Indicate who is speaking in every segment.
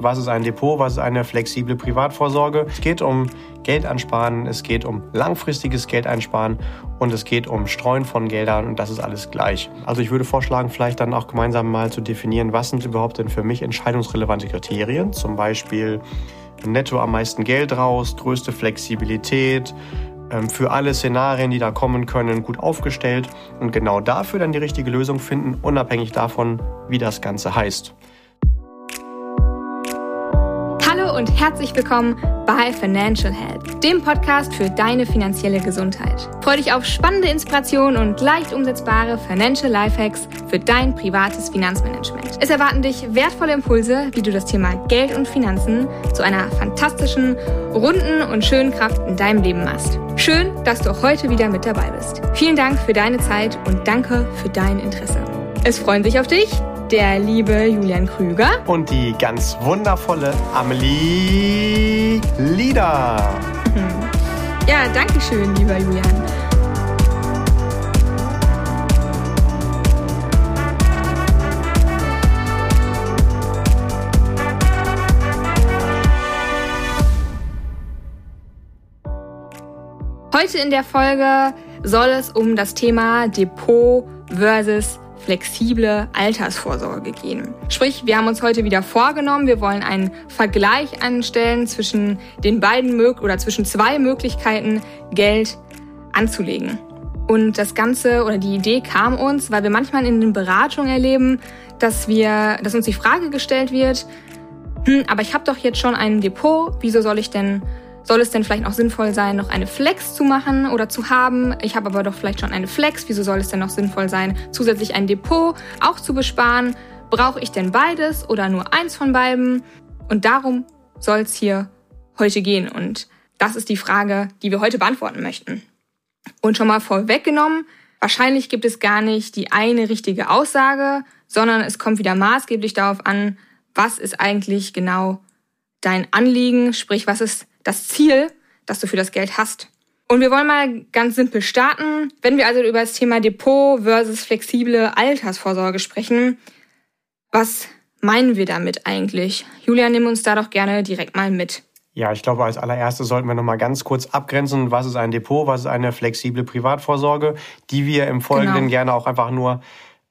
Speaker 1: Was ist ein Depot? Was ist eine flexible Privatvorsorge? Es geht um Geld ansparen, es geht um langfristiges Geld einsparen und es geht um Streuen von Geldern und das ist alles gleich. Also ich würde vorschlagen, vielleicht dann auch gemeinsam mal zu definieren, was sind überhaupt denn für mich entscheidungsrelevante Kriterien? Zum Beispiel netto am meisten Geld raus, größte Flexibilität, ähm, für alle Szenarien, die da kommen können, gut aufgestellt und genau dafür dann die richtige Lösung finden, unabhängig davon, wie das Ganze heißt.
Speaker 2: Und herzlich willkommen bei Financial Health, dem Podcast für deine finanzielle Gesundheit. Freue dich auf spannende Inspirationen und leicht umsetzbare Financial Lifehacks für dein privates Finanzmanagement. Es erwarten dich wertvolle Impulse, wie du das Thema Geld und Finanzen zu einer fantastischen, runden und schönen Kraft in deinem Leben machst. Schön, dass du auch heute wieder mit dabei bist. Vielen Dank für deine Zeit und danke für dein Interesse. Es freuen sich auf dich der liebe Julian Krüger
Speaker 1: und die ganz wundervolle Amelie Lieder.
Speaker 2: Ja, danke schön, lieber Julian. Heute in der Folge soll es um das Thema Depot versus flexible Altersvorsorge gehen. Sprich, wir haben uns heute wieder vorgenommen, wir wollen einen Vergleich anstellen zwischen den beiden Mög oder zwischen zwei Möglichkeiten, Geld anzulegen. Und das Ganze oder die Idee kam uns, weil wir manchmal in den Beratungen erleben, dass wir, dass uns die Frage gestellt wird, hm, aber ich habe doch jetzt schon ein Depot, wieso soll ich denn soll es denn vielleicht auch sinnvoll sein, noch eine Flex zu machen oder zu haben? Ich habe aber doch vielleicht schon eine Flex. Wieso soll es denn noch sinnvoll sein, zusätzlich ein Depot auch zu besparen? Brauche ich denn beides oder nur eins von beiden? Und darum soll es hier heute gehen. Und das ist die Frage, die wir heute beantworten möchten. Und schon mal vorweggenommen, wahrscheinlich gibt es gar nicht die eine richtige Aussage, sondern es kommt wieder maßgeblich darauf an, was ist eigentlich genau dein Anliegen, sprich, was ist das Ziel, das du für das Geld hast. Und wir wollen mal ganz simpel starten. Wenn wir also über das Thema Depot versus flexible Altersvorsorge sprechen, was meinen wir damit eigentlich? Julia, nimm uns da doch gerne direkt mal mit.
Speaker 1: Ja, ich glaube, als allererstes sollten wir noch mal ganz kurz abgrenzen, was ist ein Depot, was ist eine flexible Privatvorsorge, die wir im Folgenden genau. gerne auch einfach nur,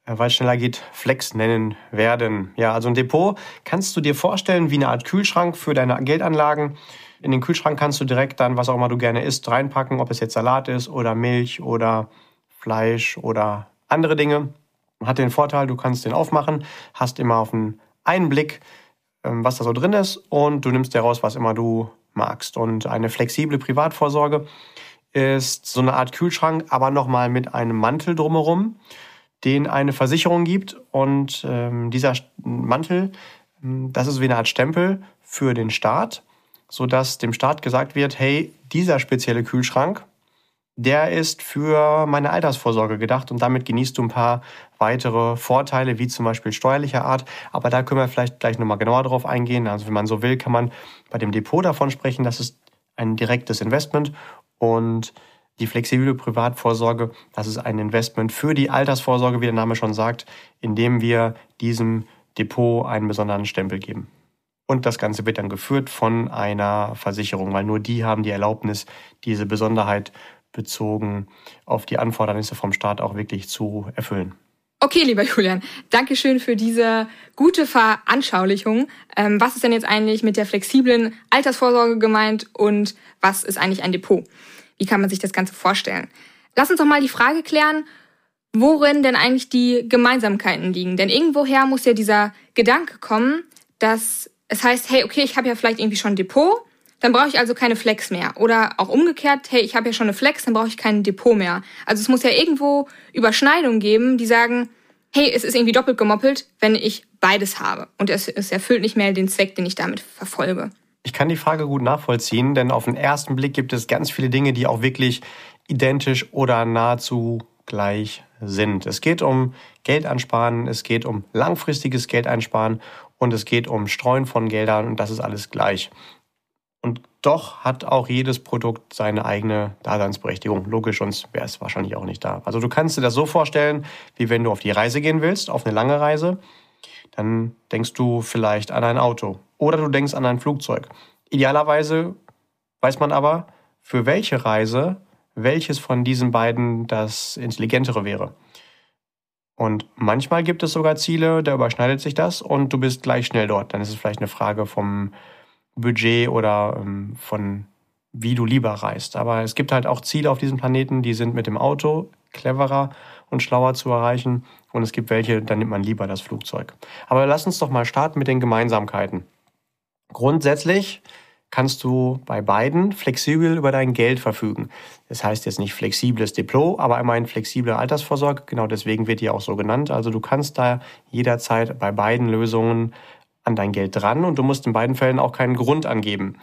Speaker 1: äh, weil es schneller geht, Flex nennen werden. Ja, also ein Depot kannst du dir vorstellen wie eine Art Kühlschrank für deine Geldanlagen. In den Kühlschrank kannst du direkt dann, was auch immer du gerne isst, reinpacken, ob es jetzt Salat ist oder Milch oder Fleisch oder andere Dinge. Hat den Vorteil, du kannst den aufmachen, hast immer auf einen Einblick, ähm, was da so drin ist und du nimmst dir raus, was immer du magst. Und eine flexible Privatvorsorge ist so eine Art Kühlschrank, aber nochmal mit einem Mantel drumherum, den eine Versicherung gibt. Und ähm, dieser Mantel, ähm, das ist wie eine Art Stempel für den Staat sodass dem Staat gesagt wird, hey, dieser spezielle Kühlschrank, der ist für meine Altersvorsorge gedacht und damit genießt du ein paar weitere Vorteile, wie zum Beispiel steuerlicher Art. Aber da können wir vielleicht gleich nochmal genauer drauf eingehen. Also wenn man so will, kann man bei dem Depot davon sprechen, das ist ein direktes Investment und die flexible Privatvorsorge, das ist ein Investment für die Altersvorsorge, wie der Name schon sagt, indem wir diesem Depot einen besonderen Stempel geben. Und das Ganze wird dann geführt von einer Versicherung, weil nur die haben die Erlaubnis, diese Besonderheit bezogen auf die Anfordernisse vom Staat auch wirklich zu erfüllen.
Speaker 2: Okay, lieber Julian, danke schön für diese gute Veranschaulichung. Ähm, was ist denn jetzt eigentlich mit der flexiblen Altersvorsorge gemeint und was ist eigentlich ein Depot? Wie kann man sich das Ganze vorstellen? Lass uns doch mal die Frage klären, worin denn eigentlich die Gemeinsamkeiten liegen. Denn irgendwoher muss ja dieser Gedanke kommen, dass es heißt, hey, okay, ich habe ja vielleicht irgendwie schon ein Depot, dann brauche ich also keine Flex mehr. Oder auch umgekehrt, hey, ich habe ja schon eine Flex, dann brauche ich kein Depot mehr. Also es muss ja irgendwo Überschneidungen geben, die sagen, hey, es ist irgendwie doppelt gemoppelt, wenn ich beides habe. Und es, es erfüllt nicht mehr den Zweck, den ich damit verfolge.
Speaker 1: Ich kann die Frage gut nachvollziehen, denn auf den ersten Blick gibt es ganz viele Dinge, die auch wirklich identisch oder nahezu gleich sind. Es geht um Geld ansparen, es geht um langfristiges Geld einsparen und es geht um Streuen von Geldern und das ist alles gleich. Und doch hat auch jedes Produkt seine eigene Daseinsberechtigung. Logisch, sonst wäre es wahrscheinlich auch nicht da. Also du kannst dir das so vorstellen, wie wenn du auf die Reise gehen willst, auf eine lange Reise. Dann denkst du vielleicht an ein Auto. oder du denkst an ein Flugzeug. Idealerweise weiß man aber, für welche Reise welches von diesen beiden das intelligentere wäre. Und manchmal gibt es sogar Ziele, da überschneidet sich das und du bist gleich schnell dort. Dann ist es vielleicht eine Frage vom Budget oder ähm, von wie du lieber reist. Aber es gibt halt auch Ziele auf diesem Planeten, die sind mit dem Auto cleverer und schlauer zu erreichen. Und es gibt welche, da nimmt man lieber das Flugzeug. Aber lass uns doch mal starten mit den Gemeinsamkeiten. Grundsätzlich kannst du bei beiden flexibel über dein Geld verfügen. Das heißt jetzt nicht flexibles Depot, aber immerhin flexible Altersvorsorge. Genau deswegen wird die auch so genannt. Also du kannst da jederzeit bei beiden Lösungen an dein Geld dran und du musst in beiden Fällen auch keinen Grund angeben.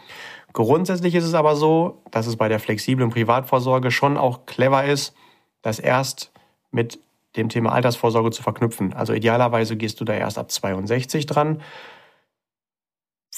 Speaker 1: Grundsätzlich ist es aber so, dass es bei der flexiblen Privatvorsorge schon auch clever ist, das erst mit dem Thema Altersvorsorge zu verknüpfen. Also idealerweise gehst du da erst ab 62 dran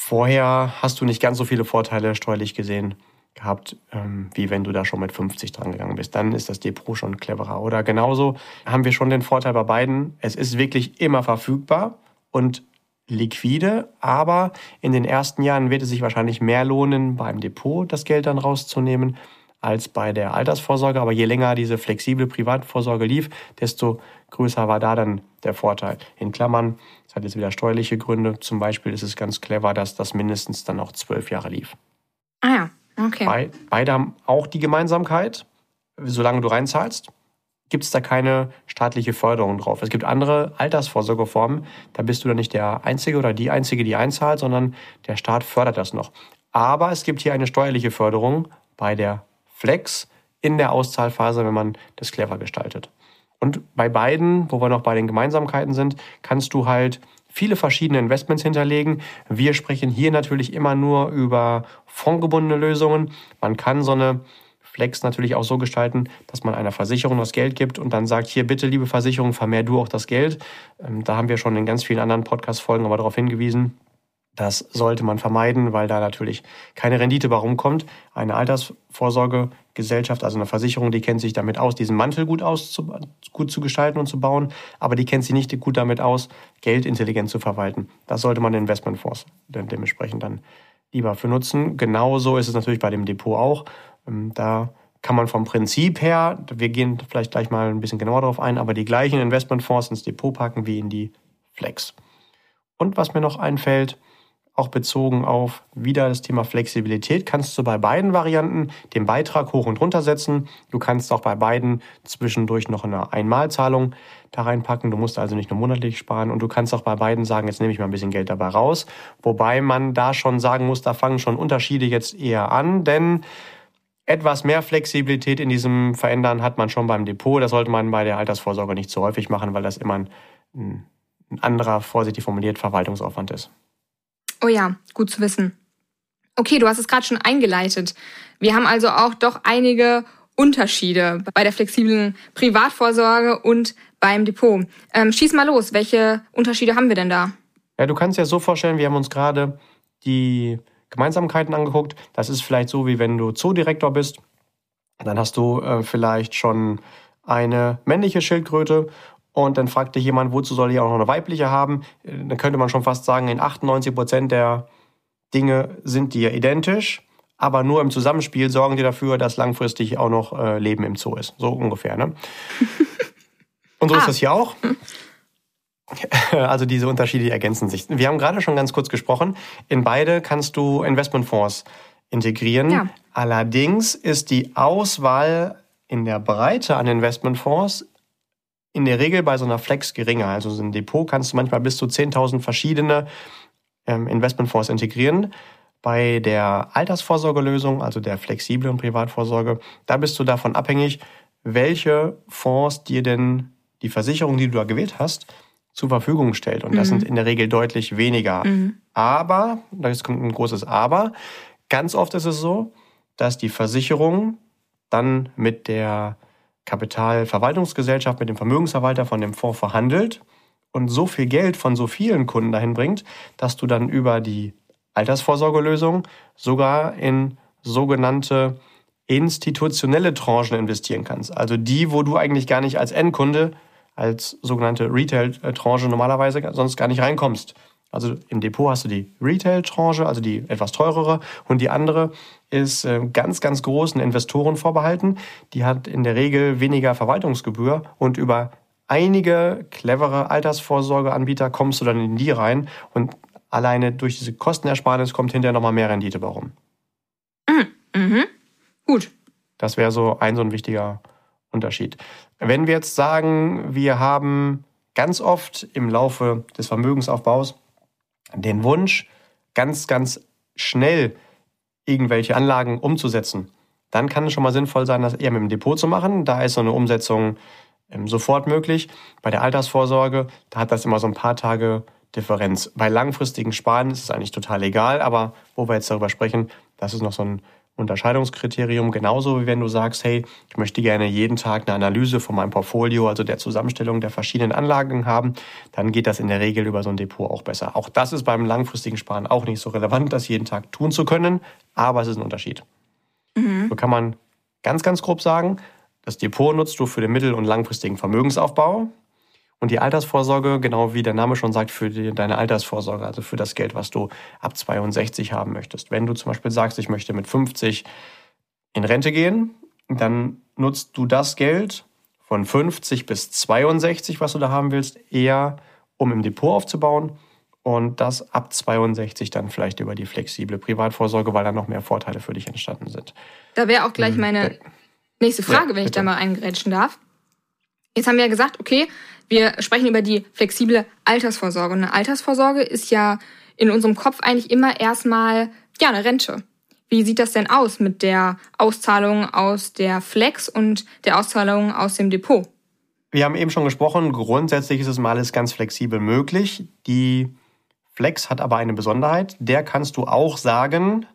Speaker 1: Vorher hast du nicht ganz so viele Vorteile steuerlich gesehen gehabt, ähm, wie wenn du da schon mit 50 dran gegangen bist. Dann ist das Depot schon cleverer. Oder genauso haben wir schon den Vorteil bei beiden, es ist wirklich immer verfügbar und liquide, aber in den ersten Jahren wird es sich wahrscheinlich mehr lohnen, beim Depot das Geld dann rauszunehmen, als bei der Altersvorsorge. Aber je länger diese flexible Privatvorsorge lief, desto größer war da dann der Vorteil. In Klammern, das hat jetzt wieder steuerliche Gründe. Zum Beispiel ist es ganz clever, dass das mindestens dann auch zwölf Jahre lief.
Speaker 2: Ah ja, okay.
Speaker 1: Be beide haben auch die Gemeinsamkeit, solange du reinzahlst, gibt es da keine staatliche Förderung drauf. Es gibt andere Altersvorsorgeformen, da bist du dann nicht der Einzige oder die Einzige, die einzahlt, sondern der Staat fördert das noch. Aber es gibt hier eine steuerliche Förderung bei der Flex in der Auszahlphase, wenn man das clever gestaltet. Und bei beiden, wo wir noch bei den Gemeinsamkeiten sind, kannst du halt viele verschiedene Investments hinterlegen. Wir sprechen hier natürlich immer nur über fondgebundene Lösungen. Man kann so eine Flex natürlich auch so gestalten, dass man einer Versicherung das Geld gibt und dann sagt, hier bitte, liebe Versicherung, vermehr du auch das Geld. Ähm, da haben wir schon in ganz vielen anderen Podcast-Folgen aber darauf hingewiesen. Das sollte man vermeiden, weil da natürlich keine Rendite bei rumkommt. Eine Altersvorsorgegesellschaft, also eine Versicherung, die kennt sich damit aus, diesen Mantel gut, aus, gut zu gestalten und zu bauen, aber die kennt sich nicht gut damit aus, Geld intelligent zu verwalten. Das sollte man Investmentfonds dementsprechend dann lieber für nutzen. Genauso ist es natürlich bei dem Depot auch. Ähm, da kann man vom Prinzip her, wir gehen vielleicht gleich mal ein bisschen genauer darauf ein, aber die gleichen Investmentfonds ins Depot packen wie in die Flex. Und was mir noch einfällt, auch bezogen auf wieder das Thema Flexibilität, kannst du bei beiden Varianten den Beitrag hoch und runter setzen. Du kannst auch bei beiden zwischendurch noch eine Einmalzahlung da reinpacken. Du musst also nicht nur monatlich sparen und du kannst auch bei beiden sagen, jetzt nehme ich mal ein bisschen Geld dabei raus. Wobei man da schon sagen muss, da fangen schon Unterschiede jetzt eher an, denn etwas mehr Flexibilität in diesem Verändern hat man schon beim Depot. Das sollte man bei der Altersvorsorge nicht zu häufig machen, weil das immer ein, ein anderer, vorsichtig formuliert, Verwaltungsaufwand ist.
Speaker 2: Oh ja, gut zu wissen. Okay, du hast es gerade schon eingeleitet. Wir haben also auch doch einige Unterschiede bei der flexiblen Privatvorsorge und beim Depot. Ähm, schieß mal los, welche Unterschiede haben wir denn da?
Speaker 1: Ja, du kannst das so vorstellen, wir haben uns gerade die Gemeinsamkeiten angeguckt. Das ist vielleicht so, wie wenn du Zoodirektor bist. Dann hast du äh, vielleicht schon eine männliche Schildkröte und dann fragt dich jemand, wozu soll ich auch noch eine weibliche haben? Dann könnte man schon fast sagen, in 98 Prozent der Dinge sind die identisch, aber nur im Zusammenspiel sorgen die dafür, dass langfristig auch noch äh, Leben im Zoo ist. So ungefähr, ne? Und so ah. ist das hier auch. Also diese Unterschiede ergänzen sich. Wir haben gerade schon ganz kurz gesprochen. In beide kannst du Investmentfonds integrieren. Ja. Allerdings ist die Auswahl in der Breite an Investmentfonds in der Regel bei so einer Flex geringer. Also so ein Depot kannst du manchmal bis zu 10.000 verschiedene ähm, Investmentfonds integrieren. Bei der Altersvorsorgelösung, also der flexiblen Privatvorsorge, da bist du davon abhängig, welche Fonds dir denn die Versicherung, die du da gewählt hast, zur Verfügung stellt. Und das mhm. sind in der Regel deutlich weniger. Mhm. Aber, da kommt ein großes Aber, ganz oft ist es so, dass die Versicherung dann mit der Kapitalverwaltungsgesellschaft mit dem Vermögensverwalter von dem Fonds verhandelt und so viel Geld von so vielen Kunden dahin bringt, dass du dann über die Altersvorsorgelösung sogar in sogenannte institutionelle Tranchen investieren kannst. Also die, wo du eigentlich gar nicht als Endkunde, als sogenannte Retail-Tranche normalerweise sonst gar nicht reinkommst. Also im Depot hast du die Retail-Tranche, also die etwas teurere, und die andere ist äh, ganz, ganz großen Investoren vorbehalten. Die hat in der Regel weniger Verwaltungsgebühr und über einige clevere Altersvorsorgeanbieter kommst du dann in die rein und alleine durch diese Kostenersparnis kommt hinterher nochmal mehr Rendite warum.
Speaker 2: Mhm. Mhm. Gut.
Speaker 1: Das wäre so ein so ein wichtiger Unterschied. Wenn wir jetzt sagen, wir haben ganz oft im Laufe des Vermögensaufbaus den Wunsch, ganz, ganz schnell irgendwelche Anlagen umzusetzen, dann kann es schon mal sinnvoll sein, das eher mit dem Depot zu machen. Da ist so eine Umsetzung ähm, sofort möglich. Bei der Altersvorsorge, da hat das immer so ein paar Tage Differenz. Bei langfristigen Sparen ist es eigentlich total egal, aber wo wir jetzt darüber sprechen, das ist noch so ein Unterscheidungskriterium, genauso wie wenn du sagst, hey, ich möchte gerne jeden Tag eine Analyse von meinem Portfolio, also der Zusammenstellung der verschiedenen Anlagen haben, dann geht das in der Regel über so ein Depot auch besser. Auch das ist beim langfristigen Sparen auch nicht so relevant, das jeden Tag tun zu können, aber es ist ein Unterschied. Mhm. So kann man ganz, ganz grob sagen, das Depot nutzt du für den mittel- und langfristigen Vermögensaufbau. Und die Altersvorsorge, genau wie der Name schon sagt, für die, deine Altersvorsorge, also für das Geld, was du ab 62 haben möchtest. Wenn du zum Beispiel sagst, ich möchte mit 50 in Rente gehen, dann nutzt du das Geld von 50 bis 62, was du da haben willst, eher um im Depot aufzubauen und das ab 62 dann vielleicht über die flexible Privatvorsorge, weil da noch mehr Vorteile für dich entstanden sind.
Speaker 2: Da wäre auch gleich hm, meine nächste Frage, ja, wenn ich da mal eingrätschen darf. Jetzt haben wir ja gesagt, okay, wir sprechen über die flexible Altersvorsorge. Und eine Altersvorsorge ist ja in unserem Kopf eigentlich immer erstmal ja eine Rente. Wie sieht das denn aus mit der Auszahlung aus der Flex und der Auszahlung aus dem Depot?
Speaker 1: Wir haben eben schon gesprochen, grundsätzlich ist es mal alles ganz flexibel möglich. Die Flex hat aber eine Besonderheit. Der kannst du auch sagen,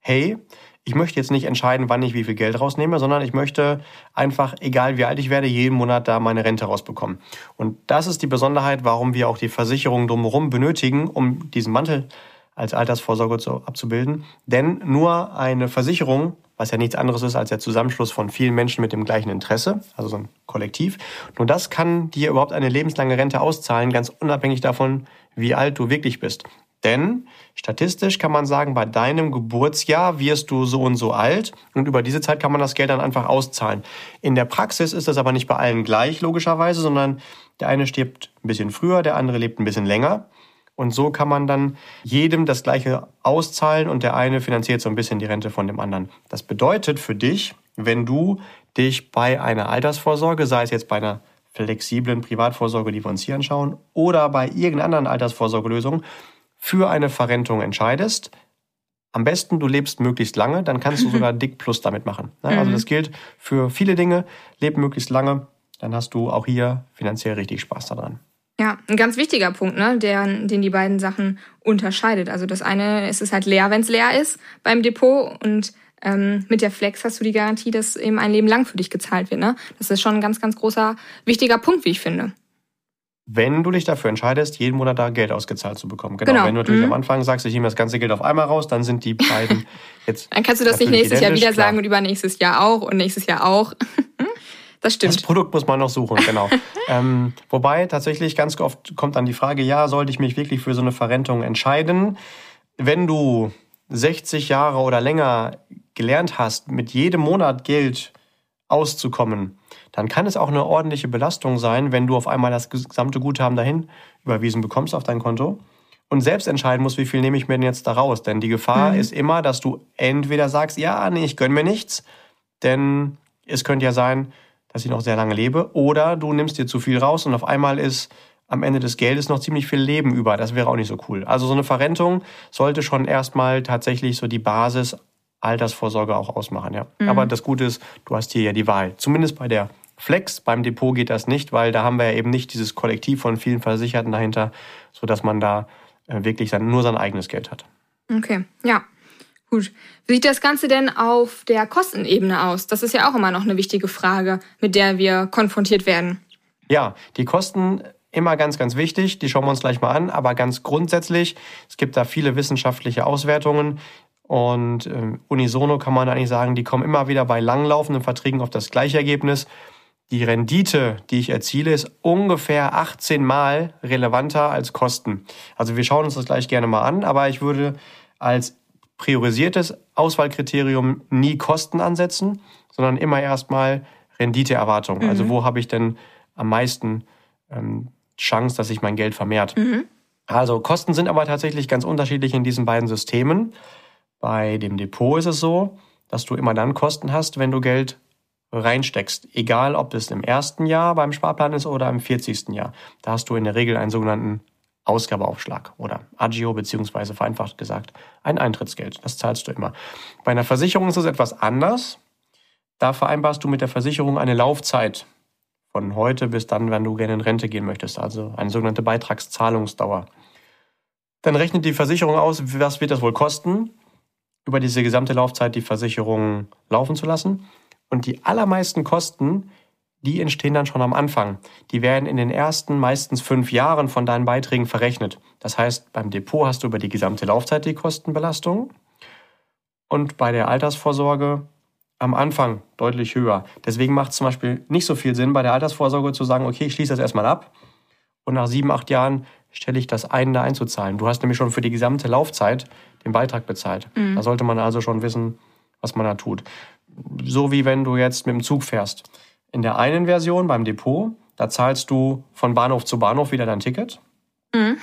Speaker 1: hey, ich möchte jetzt nicht entscheiden, wann ich wie viel Geld rausnehme, sondern ich möchte einfach, egal wie alt ich werde, jeden Monat da meine Rente rausbekommen. Und das ist die Besonderheit, warum wir auch die Versicherung drumherum benötigen, um diesen Mantel als Altersvorsorge zu, abzubilden. Denn nur eine Versicherung, was ja nichts anderes ist als der Zusammenschluss von vielen Menschen mit dem gleichen Interesse, also so ein Kollektiv, nur das kann dir überhaupt eine lebenslange Rente auszahlen, ganz unabhängig davon, wie alt du wirklich bist. Denn statistisch kann man sagen, bei deinem Geburtsjahr wirst du so und so alt und über diese Zeit kann man das Geld dann einfach auszahlen. In der Praxis ist das aber nicht bei allen gleich, logischerweise, sondern der eine stirbt ein bisschen früher, der andere lebt ein bisschen länger. Und so kann man dann jedem das gleiche auszahlen und der eine finanziert so ein bisschen die Rente von dem anderen. Das bedeutet für dich, wenn du dich bei einer Altersvorsorge, sei es jetzt bei einer flexiblen Privatvorsorge, die wir uns hier anschauen, oder bei irgendeiner anderen Altersvorsorgelösung, für eine Verrentung entscheidest, am besten du lebst möglichst lange, dann kannst du sogar Dick Plus damit machen. Also mhm. das gilt für viele Dinge, leb möglichst lange, dann hast du auch hier finanziell richtig Spaß daran.
Speaker 2: Ja, ein ganz wichtiger Punkt, ne, der, den die beiden Sachen unterscheidet. Also das eine ist es halt leer, wenn es leer ist beim Depot und ähm, mit der Flex hast du die Garantie, dass eben ein Leben lang für dich gezahlt wird. Ne? Das ist schon ein ganz, ganz großer, wichtiger Punkt, wie ich finde
Speaker 1: wenn du dich dafür entscheidest, jeden Monat da Geld ausgezahlt zu bekommen. Genau. genau. Wenn du natürlich mhm. am Anfang sagst, ich nehme das ganze Geld auf einmal raus, dann sind die beiden jetzt.
Speaker 2: dann kannst du das nicht nächstes Jahr wieder klar. sagen und übernächstes Jahr auch und nächstes Jahr auch. das stimmt.
Speaker 1: Das Produkt muss man noch suchen, genau. ähm, wobei tatsächlich ganz oft kommt dann die Frage, ja, sollte ich mich wirklich für so eine Verrentung entscheiden? Wenn du 60 Jahre oder länger gelernt hast, mit jedem Monat Geld auszukommen, dann kann es auch eine ordentliche Belastung sein, wenn du auf einmal das gesamte Guthaben dahin überwiesen bekommst auf dein Konto und selbst entscheiden musst, wie viel nehme ich mir denn jetzt da raus. Denn die Gefahr mhm. ist immer, dass du entweder sagst, ja, nee, ich gönn mir nichts, denn es könnte ja sein, dass ich noch sehr lange lebe, oder du nimmst dir zu viel raus und auf einmal ist am Ende des Geldes noch ziemlich viel Leben über. Das wäre auch nicht so cool. Also so eine Verrentung sollte schon erstmal tatsächlich so die Basis Altersvorsorge auch ausmachen, ja. Mhm. Aber das Gute ist, du hast hier ja die Wahl. Zumindest bei der Flex, beim Depot geht das nicht, weil da haben wir ja eben nicht dieses Kollektiv von vielen Versicherten dahinter, sodass man da äh, wirklich dann nur sein eigenes Geld hat.
Speaker 2: Okay, ja. Gut. Wie sieht das Ganze denn auf der Kostenebene aus? Das ist ja auch immer noch eine wichtige Frage, mit der wir konfrontiert werden.
Speaker 1: Ja, die Kosten immer ganz, ganz wichtig. Die schauen wir uns gleich mal an. Aber ganz grundsätzlich, es gibt da viele wissenschaftliche Auswertungen. Und äh, unisono kann man eigentlich sagen, die kommen immer wieder bei langlaufenden Verträgen auf das gleiche Ergebnis. Die Rendite, die ich erziele, ist ungefähr 18 Mal relevanter als Kosten. Also wir schauen uns das gleich gerne mal an, aber ich würde als priorisiertes Auswahlkriterium nie Kosten ansetzen, sondern immer erstmal Renditeerwartung. Mhm. Also wo habe ich denn am meisten ähm, Chance, dass sich mein Geld vermehrt? Mhm. Also Kosten sind aber tatsächlich ganz unterschiedlich in diesen beiden Systemen. Bei dem Depot ist es so, dass du immer dann Kosten hast, wenn du Geld reinsteckst. Egal, ob es im ersten Jahr beim Sparplan ist oder im 40. Jahr. Da hast du in der Regel einen sogenannten Ausgabeaufschlag oder Agio beziehungsweise vereinfacht gesagt ein Eintrittsgeld. Das zahlst du immer. Bei einer Versicherung ist es etwas anders. Da vereinbarst du mit der Versicherung eine Laufzeit von heute bis dann, wenn du gerne in Rente gehen möchtest, also eine sogenannte Beitragszahlungsdauer. Dann rechnet die Versicherung aus, was wird das wohl kosten, über diese gesamte Laufzeit die Versicherung laufen zu lassen. Und die allermeisten Kosten, die entstehen dann schon am Anfang. Die werden in den ersten meistens fünf Jahren von deinen Beiträgen verrechnet. Das heißt, beim Depot hast du über die gesamte Laufzeit die Kostenbelastung und bei der Altersvorsorge am Anfang deutlich höher. Deswegen macht es zum Beispiel nicht so viel Sinn, bei der Altersvorsorge zu sagen, okay, ich schließe das erstmal ab und nach sieben, acht Jahren stelle ich das ein, da einzuzahlen. Du hast nämlich schon für die gesamte Laufzeit den Beitrag bezahlt. Mhm. Da sollte man also schon wissen, was man da tut so wie wenn du jetzt mit dem Zug fährst. In der einen Version beim Depot, da zahlst du von Bahnhof zu Bahnhof wieder dein Ticket. Mhm.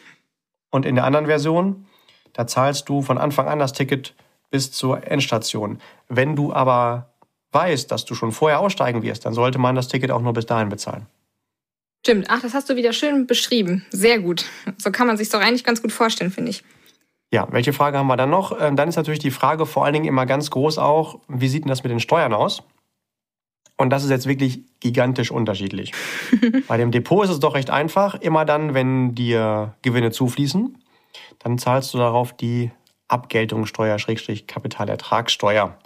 Speaker 1: Und in der anderen Version, da zahlst du von Anfang an das Ticket bis zur Endstation. Wenn du aber weißt, dass du schon vorher aussteigen wirst, dann sollte man das Ticket auch nur bis dahin bezahlen.
Speaker 2: Stimmt. Ach, das hast du wieder schön beschrieben. Sehr gut. So kann man sich doch eigentlich ganz gut vorstellen, finde ich.
Speaker 1: Ja, welche Frage haben wir dann noch? Ähm, dann ist natürlich die Frage vor allen Dingen immer ganz groß auch, wie sieht denn das mit den Steuern aus? Und das ist jetzt wirklich gigantisch unterschiedlich. Bei dem Depot ist es doch recht einfach. Immer dann, wenn dir Gewinne zufließen, dann zahlst du darauf die Abgeltungssteuer, Schrägstrich Kapitalertragssteuer.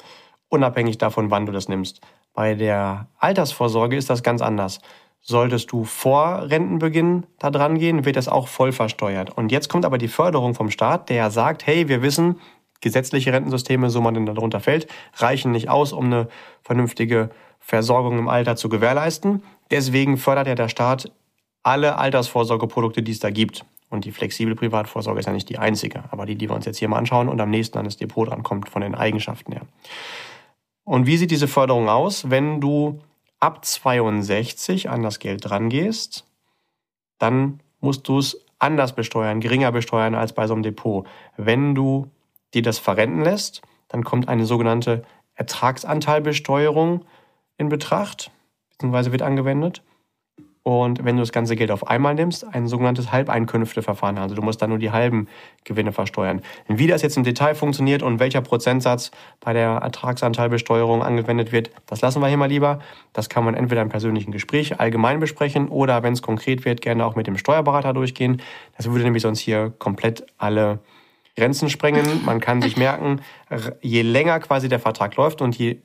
Speaker 1: Unabhängig davon, wann du das nimmst. Bei der Altersvorsorge ist das ganz anders. Solltest du vor Rentenbeginn da dran gehen, wird das auch voll versteuert. Und jetzt kommt aber die Förderung vom Staat, der sagt, hey, wir wissen, gesetzliche Rentensysteme, so man denn darunter fällt, reichen nicht aus, um eine vernünftige Versorgung im Alter zu gewährleisten. Deswegen fördert ja der Staat alle Altersvorsorgeprodukte, die es da gibt. Und die flexible Privatvorsorge ist ja nicht die einzige, aber die, die wir uns jetzt hier mal anschauen und am nächsten an das Depot dran kommt von den Eigenschaften her. Und wie sieht diese Förderung aus, wenn du ab 62 an das Geld drangehst, dann musst du es anders besteuern, geringer besteuern als bei so einem Depot. Wenn du dir das verrenten lässt, dann kommt eine sogenannte Ertragsanteilbesteuerung in Betracht, beziehungsweise wird angewendet. Und wenn du das ganze Geld auf einmal nimmst, ein sogenanntes Halbeinkünfteverfahren. Also du musst dann nur die halben Gewinne versteuern. Wie das jetzt im Detail funktioniert und welcher Prozentsatz bei der Ertragsanteilbesteuerung angewendet wird, das lassen wir hier mal lieber. Das kann man entweder im persönlichen Gespräch allgemein besprechen oder wenn es konkret wird, gerne auch mit dem Steuerberater durchgehen. Das würde nämlich sonst hier komplett alle Grenzen sprengen. Man kann sich merken, je länger quasi der Vertrag läuft und je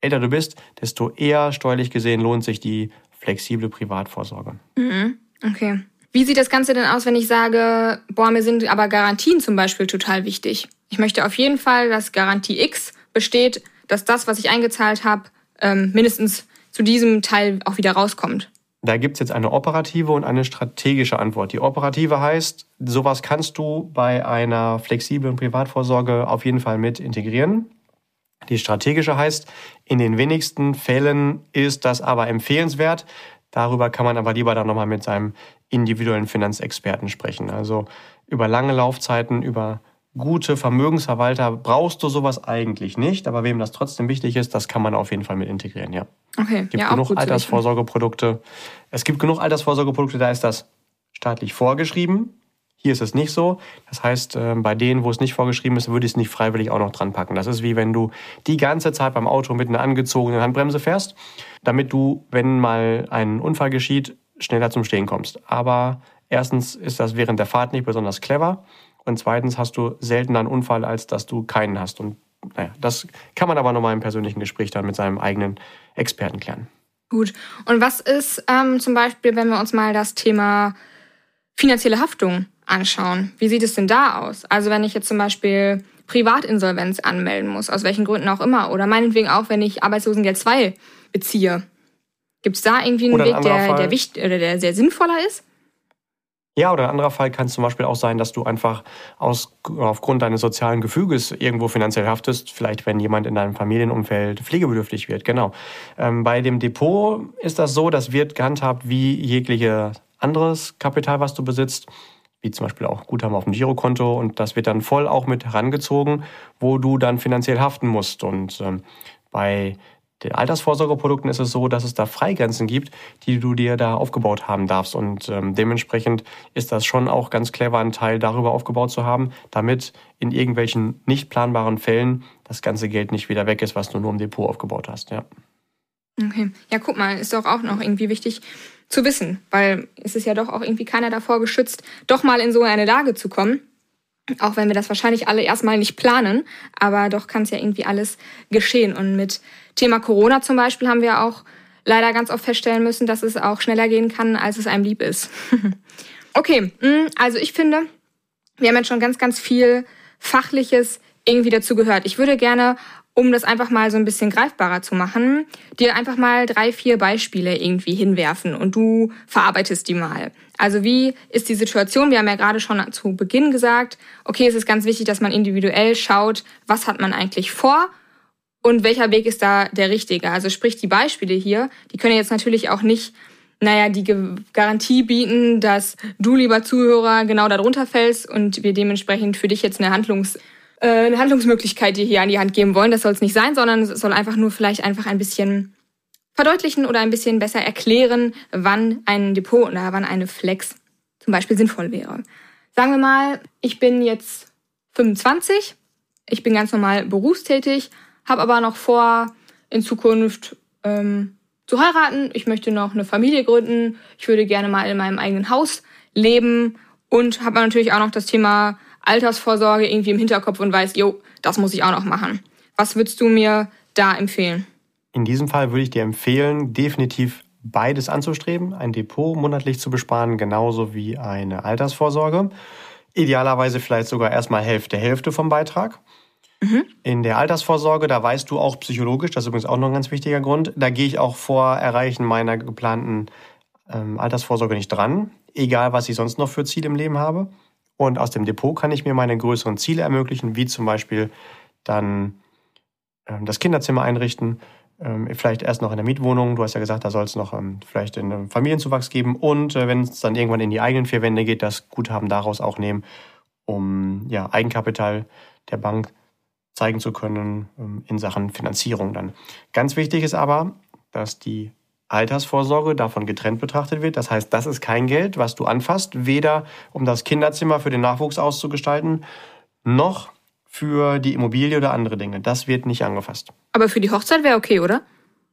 Speaker 1: älter du bist, desto eher steuerlich gesehen lohnt sich die flexible Privatvorsorge.
Speaker 2: Mhm. Okay. Wie sieht das Ganze denn aus, wenn ich sage, boah, mir sind aber Garantien zum Beispiel total wichtig? Ich möchte auf jeden Fall, dass Garantie X besteht, dass das, was ich eingezahlt habe, ähm, mindestens zu diesem Teil auch wieder rauskommt.
Speaker 1: Da gibt es jetzt eine operative und eine strategische Antwort. Die operative heißt, sowas kannst du bei einer flexiblen Privatvorsorge auf jeden Fall mit integrieren. Die strategische heißt, in den wenigsten Fällen ist das aber empfehlenswert. Darüber kann man aber lieber dann nochmal mit seinem individuellen Finanzexperten sprechen. Also über lange Laufzeiten, über gute Vermögensverwalter brauchst du sowas eigentlich nicht. Aber wem das trotzdem wichtig ist, das kann man auf jeden Fall mit integrieren, ja.
Speaker 2: Okay,
Speaker 1: es gibt
Speaker 2: ja,
Speaker 1: genug Altersvorsorgeprodukte. Es gibt genug Altersvorsorgeprodukte, da ist das staatlich vorgeschrieben. Hier ist es nicht so. Das heißt, ähm, bei denen, wo es nicht vorgeschrieben ist, würde ich es nicht freiwillig auch noch dran packen. Das ist wie wenn du die ganze Zeit beim Auto mit einer angezogenen Handbremse fährst, damit du, wenn mal ein Unfall geschieht, schneller zum Stehen kommst. Aber erstens ist das während der Fahrt nicht besonders clever und zweitens hast du seltener einen Unfall, als dass du keinen hast. Und naja, das kann man aber nochmal im persönlichen Gespräch dann mit seinem eigenen Experten klären.
Speaker 2: Gut. Und was ist ähm, zum Beispiel, wenn wir uns mal das Thema finanzielle Haftung anschauen. Wie sieht es denn da aus? Also wenn ich jetzt zum Beispiel Privatinsolvenz anmelden muss, aus welchen Gründen auch immer, oder meinetwegen auch, wenn ich Arbeitslosengeld 2 beziehe. Gibt es da irgendwie einen oder Weg, der, der, wichtig, oder der sehr sinnvoller ist?
Speaker 1: Ja, oder ein anderer Fall kann es zum Beispiel auch sein, dass du einfach aus, aufgrund deines sozialen Gefüges irgendwo finanziell haftest. Vielleicht, wenn jemand in deinem Familienumfeld pflegebedürftig wird. Genau. Ähm, bei dem Depot ist das so, das wird gehandhabt wie jegliche anderes Kapital, was du besitzt wie zum Beispiel auch Guthaben auf dem Girokonto und das wird dann voll auch mit herangezogen, wo du dann finanziell haften musst. Und ähm, bei den Altersvorsorgeprodukten ist es so, dass es da Freigrenzen gibt, die du dir da aufgebaut haben darfst. Und ähm, dementsprechend ist das schon auch ganz clever, einen Teil darüber aufgebaut zu haben, damit in irgendwelchen nicht planbaren Fällen das ganze Geld nicht wieder weg ist, was du nur im Depot aufgebaut hast. Ja.
Speaker 2: Okay. Ja, guck mal, ist doch auch noch irgendwie wichtig zu wissen, weil es ist ja doch auch irgendwie keiner davor geschützt, doch mal in so eine Lage zu kommen. Auch wenn wir das wahrscheinlich alle erstmal nicht planen, aber doch kann es ja irgendwie alles geschehen. Und mit Thema Corona zum Beispiel haben wir auch leider ganz oft feststellen müssen, dass es auch schneller gehen kann, als es einem lieb ist. okay, mm, also ich finde, wir haben jetzt schon ganz, ganz viel Fachliches irgendwie dazu gehört. Ich würde gerne um das einfach mal so ein bisschen greifbarer zu machen, dir einfach mal drei, vier Beispiele irgendwie hinwerfen und du verarbeitest die mal. Also wie ist die Situation? Wir haben ja gerade schon zu Beginn gesagt, okay, es ist ganz wichtig, dass man individuell schaut, was hat man eigentlich vor und welcher Weg ist da der richtige. Also sprich die Beispiele hier, die können jetzt natürlich auch nicht naja, die Garantie bieten, dass du, lieber Zuhörer, genau darunter fällst und wir dementsprechend für dich jetzt eine Handlungs eine Handlungsmöglichkeit dir hier an die Hand geben wollen. Das soll es nicht sein, sondern es soll einfach nur vielleicht einfach ein bisschen verdeutlichen oder ein bisschen besser erklären, wann ein Depot oder wann eine Flex zum Beispiel sinnvoll wäre. Sagen wir mal, ich bin jetzt 25, ich bin ganz normal berufstätig, habe aber noch vor, in Zukunft ähm, zu heiraten. Ich möchte noch eine Familie gründen. Ich würde gerne mal in meinem eigenen Haus leben und habe natürlich auch noch das Thema Altersvorsorge irgendwie im Hinterkopf und weiß, jo, das muss ich auch noch machen. Was würdest du mir da empfehlen?
Speaker 1: In diesem Fall würde ich dir empfehlen, definitiv beides anzustreben, ein Depot monatlich zu besparen, genauso wie eine Altersvorsorge. Idealerweise vielleicht sogar erstmal Hälfte, Hälfte vom Beitrag. Mhm. In der Altersvorsorge, da weißt du auch psychologisch, das ist übrigens auch noch ein ganz wichtiger Grund, da gehe ich auch vor Erreichen meiner geplanten ähm, Altersvorsorge nicht dran, egal was ich sonst noch für Ziele im Leben habe. Und aus dem Depot kann ich mir meine größeren Ziele ermöglichen, wie zum Beispiel dann ähm, das Kinderzimmer einrichten, ähm, vielleicht erst noch in der Mietwohnung. Du hast ja gesagt, da soll es noch ähm, vielleicht einen Familienzuwachs geben. Und äh, wenn es dann irgendwann in die eigenen vier Wände geht, das Guthaben daraus auch nehmen, um ja, Eigenkapital der Bank zeigen zu können in Sachen Finanzierung dann. Ganz wichtig ist aber, dass die Altersvorsorge davon getrennt betrachtet wird. Das heißt, das ist kein Geld, was du anfasst, weder um das Kinderzimmer für den Nachwuchs auszugestalten, noch für die Immobilie oder andere Dinge. Das wird nicht angefasst.
Speaker 2: Aber für die Hochzeit wäre okay, oder?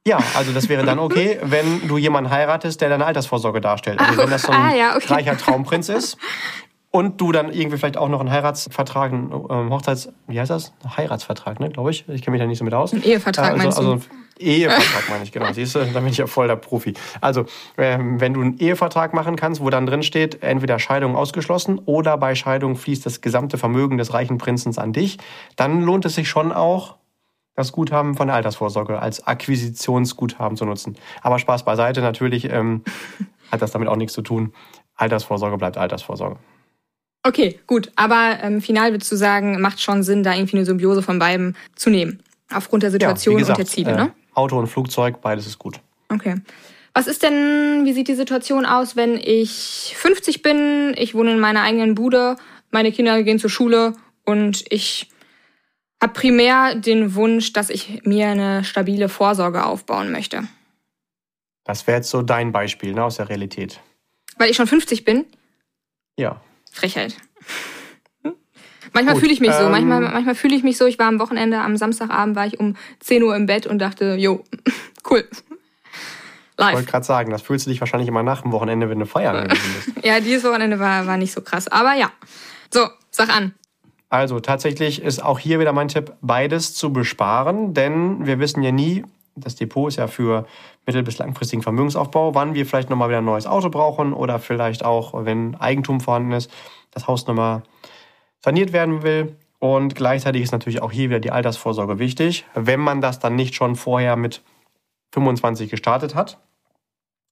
Speaker 1: Ja, also das wäre dann okay, wenn du jemanden heiratest, der deine Altersvorsorge darstellt. Also wenn das so ein ah, ja, okay. reicher Traumprinz ist und du dann irgendwie vielleicht auch noch einen Heiratsvertrag, einen ähm, Hochzeits... Wie heißt das? Heiratsvertrag, ne, glaube ich. Ich kenne mich da nicht so mit aus.
Speaker 2: Ein Ehevertrag
Speaker 1: also,
Speaker 2: meinst
Speaker 1: also, Ehevertrag meine ich, genau. Siehst du, da bin ich ja voll der Profi. Also, ähm, wenn du einen Ehevertrag machen kannst, wo dann drin steht, entweder Scheidung ausgeschlossen oder bei Scheidung fließt das gesamte Vermögen des reichen Prinzens an dich, dann lohnt es sich schon auch, das Guthaben von der Altersvorsorge als Akquisitionsguthaben zu nutzen. Aber Spaß beiseite, natürlich ähm, hat das damit auch nichts zu tun. Altersvorsorge bleibt Altersvorsorge.
Speaker 2: Okay, gut. Aber ähm, final würdest du sagen, macht schon Sinn, da irgendwie eine Symbiose von beiden zu nehmen. Aufgrund der Situation ja, gesagt, und der Ziele, ne?
Speaker 1: Auto und Flugzeug, beides ist gut.
Speaker 2: Okay. Was ist denn, wie sieht die Situation aus, wenn ich 50 bin, ich wohne in meiner eigenen Bude, meine Kinder gehen zur Schule und ich habe primär den Wunsch, dass ich mir eine stabile Vorsorge aufbauen möchte.
Speaker 1: Das wäre jetzt so dein Beispiel ne, aus der Realität.
Speaker 2: Weil ich schon 50 bin?
Speaker 1: Ja.
Speaker 2: Frechheit. Manchmal fühle ich mich so, manchmal, ähm, manchmal fühle ich mich so. Ich war am Wochenende, am Samstagabend war ich um 10 Uhr im Bett und dachte, jo, cool.
Speaker 1: Live. Ich wollte gerade sagen, das fühlst du dich wahrscheinlich immer nach dem Wochenende, wenn du feiern
Speaker 2: bist. ja, dieses Wochenende war, war nicht so krass. Aber ja. So, sag an.
Speaker 1: Also tatsächlich ist auch hier wieder mein Tipp, beides zu besparen, denn wir wissen ja nie, das Depot ist ja für mittel- bis langfristigen Vermögensaufbau, wann wir vielleicht nochmal wieder ein neues Auto brauchen oder vielleicht auch, wenn Eigentum vorhanden ist, das Haus nochmal saniert werden will. Und gleichzeitig ist natürlich auch hier wieder die Altersvorsorge wichtig. Wenn man das dann nicht schon vorher mit 25 gestartet hat,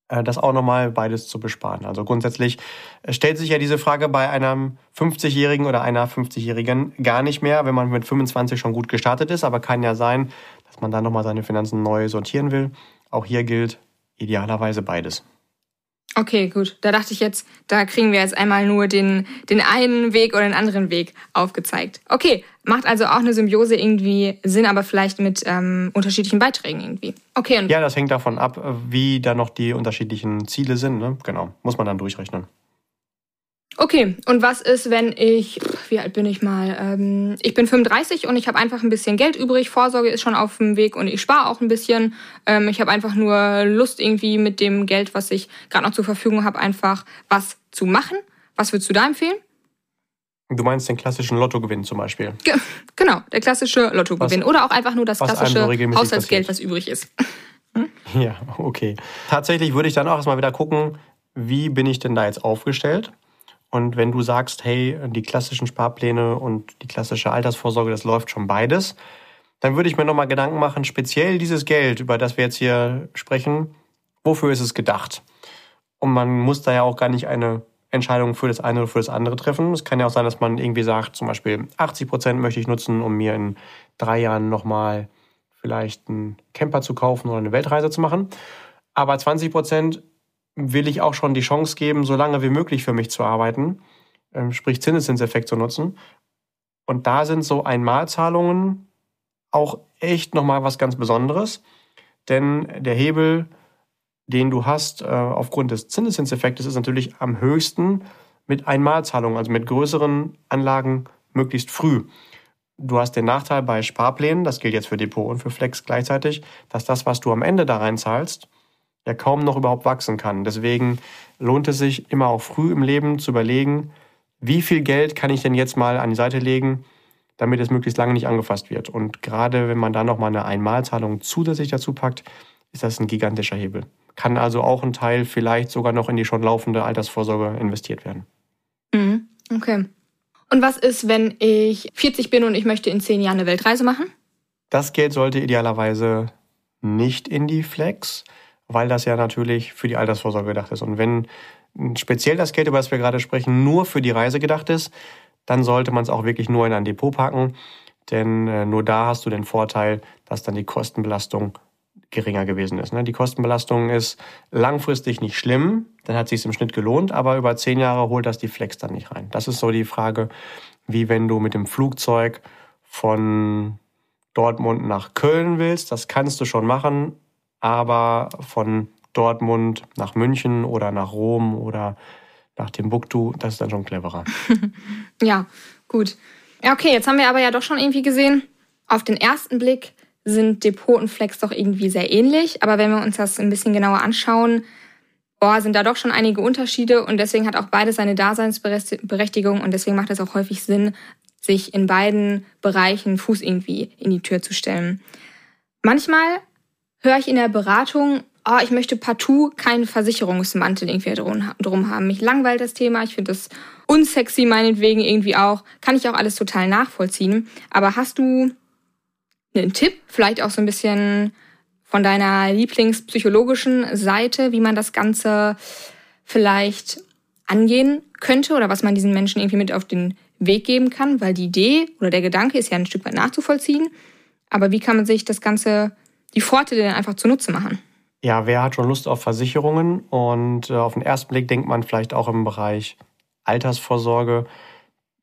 Speaker 1: äh, das auch nochmal beides zu besparen. Also grundsätzlich äh, stellt sich ja diese Frage bei einem 50-Jährigen oder einer 50-Jährigen gar nicht mehr, wenn man mit 25 schon gut gestartet ist. Aber kann ja sein, dass man dann nochmal seine Finanzen neu sortieren will. Auch hier gilt idealerweise beides.
Speaker 2: Okay, gut. Da dachte ich jetzt, da kriegen wir jetzt einmal nur den, den einen Weg oder den anderen Weg aufgezeigt. Okay, macht also auch eine Symbiose irgendwie Sinn, aber vielleicht mit ähm, unterschiedlichen Beiträgen irgendwie. Okay.
Speaker 1: Ja, das hängt davon ab, wie da noch die unterschiedlichen Ziele sind. Ne? Genau, muss man dann durchrechnen.
Speaker 2: Okay, und was ist, wenn ich, wie alt bin ich mal? Ähm, ich bin 35 und ich habe einfach ein bisschen Geld übrig. Vorsorge ist schon auf dem Weg und ich spare auch ein bisschen. Ähm, ich habe einfach nur Lust irgendwie mit dem Geld, was ich gerade noch zur Verfügung habe, einfach was zu machen. Was würdest du da empfehlen?
Speaker 1: Du meinst den klassischen Lottogewinn zum Beispiel?
Speaker 2: Ge genau, der klassische Lottogewinn. Was, Oder auch einfach nur das klassische Haushaltsgeld, was übrig ist.
Speaker 1: Hm? Ja, okay. Tatsächlich würde ich dann auch erstmal wieder gucken, wie bin ich denn da jetzt aufgestellt? Und wenn du sagst, hey, die klassischen Sparpläne und die klassische Altersvorsorge, das läuft schon beides, dann würde ich mir nochmal Gedanken machen, speziell dieses Geld, über das wir jetzt hier sprechen, wofür ist es gedacht? Und man muss da ja auch gar nicht eine Entscheidung für das eine oder für das andere treffen. Es kann ja auch sein, dass man irgendwie sagt, zum Beispiel 80 Prozent möchte ich nutzen, um mir in drei Jahren nochmal vielleicht einen Camper zu kaufen oder eine Weltreise zu machen. Aber 20 Prozent will ich auch schon die Chance geben, so lange wie möglich für mich zu arbeiten, ähm, sprich Zinseszinseffekt zu nutzen. Und da sind so Einmalzahlungen auch echt nochmal was ganz Besonderes, denn der Hebel, den du hast äh, aufgrund des Zinseszinseffektes, ist natürlich am höchsten mit Einmalzahlungen, also mit größeren Anlagen möglichst früh. Du hast den Nachteil bei Sparplänen, das gilt jetzt für Depot und für Flex gleichzeitig, dass das, was du am Ende da reinzahlst, ja kaum noch überhaupt wachsen kann. Deswegen lohnt es sich immer auch früh im Leben zu überlegen, wie viel Geld kann ich denn jetzt mal an die Seite legen, damit es möglichst lange nicht angefasst wird. Und gerade wenn man da nochmal eine Einmalzahlung zusätzlich dazu packt, ist das ein gigantischer Hebel. Kann also auch ein Teil vielleicht sogar noch in die schon laufende Altersvorsorge investiert werden.
Speaker 2: Mhm. Okay. Und was ist, wenn ich 40 bin und ich möchte in 10 Jahren eine Weltreise machen?
Speaker 1: Das Geld sollte idealerweise nicht in die Flex, weil das ja natürlich für die Altersvorsorge gedacht ist. Und wenn speziell das Geld, über das wir gerade sprechen, nur für die Reise gedacht ist, dann sollte man es auch wirklich nur in ein Depot packen. Denn äh, nur da hast du den Vorteil, dass dann die Kostenbelastung geringer gewesen ist. Ne? Die Kostenbelastung ist langfristig nicht schlimm, dann hat es sich im Schnitt gelohnt, aber über zehn Jahre holt das die Flex dann nicht rein. Das ist so die Frage, wie wenn du mit dem Flugzeug von Dortmund nach Köln willst. Das kannst du schon machen, aber von Dortmund nach München oder nach Rom oder nach Timbuktu, das ist dann schon cleverer.
Speaker 2: ja, gut. Ja, okay, jetzt haben wir aber ja doch schon irgendwie gesehen, auf den ersten Blick sind Depot und Flex doch irgendwie sehr ähnlich, aber wenn wir uns das ein bisschen genauer anschauen, boah, sind da doch schon einige Unterschiede und deswegen hat auch beides seine Daseinsberechtigung und deswegen macht es auch häufig Sinn, sich in beiden Bereichen Fuß irgendwie in die Tür zu stellen. Manchmal höre ich in der Beratung, oh, ich möchte partout keinen Versicherungsmantel irgendwie drum haben. Mich langweilt das Thema, ich finde das unsexy meinetwegen irgendwie auch. Kann ich auch alles total nachvollziehen. Aber hast du einen Tipp, vielleicht auch so ein bisschen von deiner lieblingspsychologischen Seite, wie man das Ganze vielleicht angehen könnte oder was man diesen Menschen irgendwie mit auf den Weg geben kann, weil die Idee oder der Gedanke ist ja ein Stück weit nachzuvollziehen. Aber wie kann man sich das Ganze die Vorteile einfach zunutze machen.
Speaker 1: Ja, wer hat schon Lust auf Versicherungen? Und äh, auf den ersten Blick denkt man vielleicht auch im Bereich Altersvorsorge,